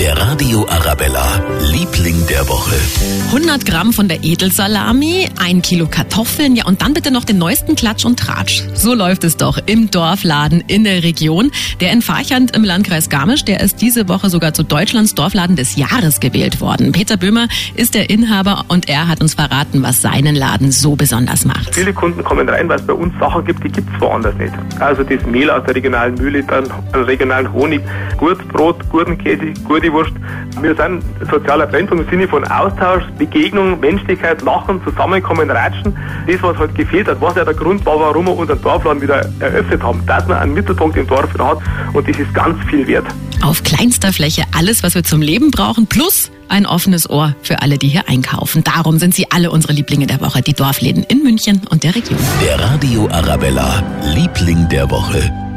Der Radio Arabella, Liebling der Woche. 100 Gramm von der Edelsalami, ein Kilo Kartoffeln, ja und dann bitte noch den neuesten Klatsch und Tratsch. So läuft es doch im Dorfladen in der Region. Der in Farchand im Landkreis Garmisch, der ist diese Woche sogar zu Deutschlands Dorfladen des Jahres gewählt worden. Peter Böhmer ist der Inhaber und er hat uns verraten, was seinen Laden so besonders macht. Viele Kunden kommen rein, weil es bei uns Sachen gibt, die gibt es woanders nicht. Also das Mehl aus der regionalen Mühle, dann regionalen Honig, Gurtbrot, Gurtenkäse, Gurdiwurst. Wir sind sozialer Brennpunkt im Sinne von Austausch, Begegnung, Menschlichkeit, Lachen, Zusammenkommen, Ratschen. Das, was halt gefehlt hat, was ja der Grund war, warum wir unseren Dorfladen wieder eröffnet haben, dass man einen Mittelpunkt im Dorf hat und das ist ganz viel wert. Auf kleinster Fläche alles, was wir zum Leben brauchen, plus ein offenes Ohr für alle, die hier einkaufen. Darum sind sie alle unsere Lieblinge der Woche, die Dorfläden in München und der Region. Der Radio Arabella, Liebling der Woche.